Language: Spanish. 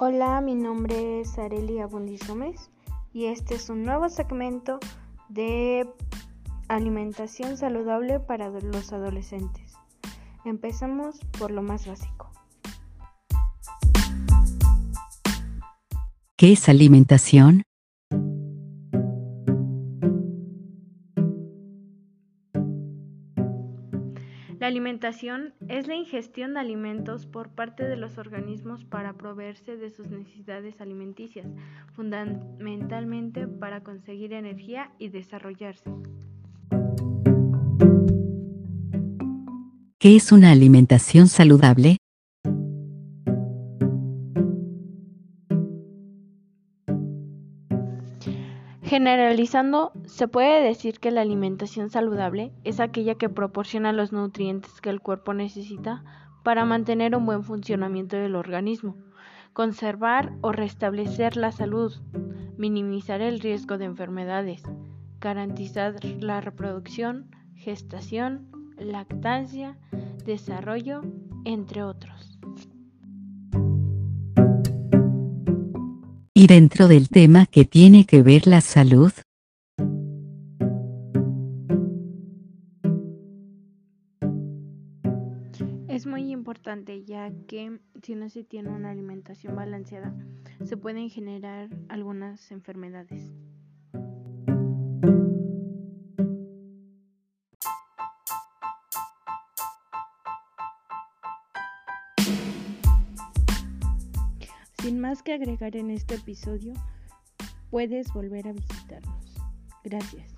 Hola, mi nombre es Arelia Bundis Gómez y este es un nuevo segmento de alimentación saludable para los adolescentes. Empezamos por lo más básico. ¿Qué es alimentación? La alimentación es la ingestión de alimentos por parte de los organismos para proveerse de sus necesidades alimenticias, fundamentalmente para conseguir energía y desarrollarse. ¿Qué es una alimentación saludable? Generalizando, se puede decir que la alimentación saludable es aquella que proporciona los nutrientes que el cuerpo necesita para mantener un buen funcionamiento del organismo, conservar o restablecer la salud, minimizar el riesgo de enfermedades, garantizar la reproducción, gestación, lactancia, desarrollo, entre otros. Y dentro del tema que tiene que ver la salud, Es muy importante ya que si no se tiene una alimentación balanceada, se pueden generar algunas enfermedades. Sin más que agregar en este episodio, puedes volver a visitarnos. Gracias.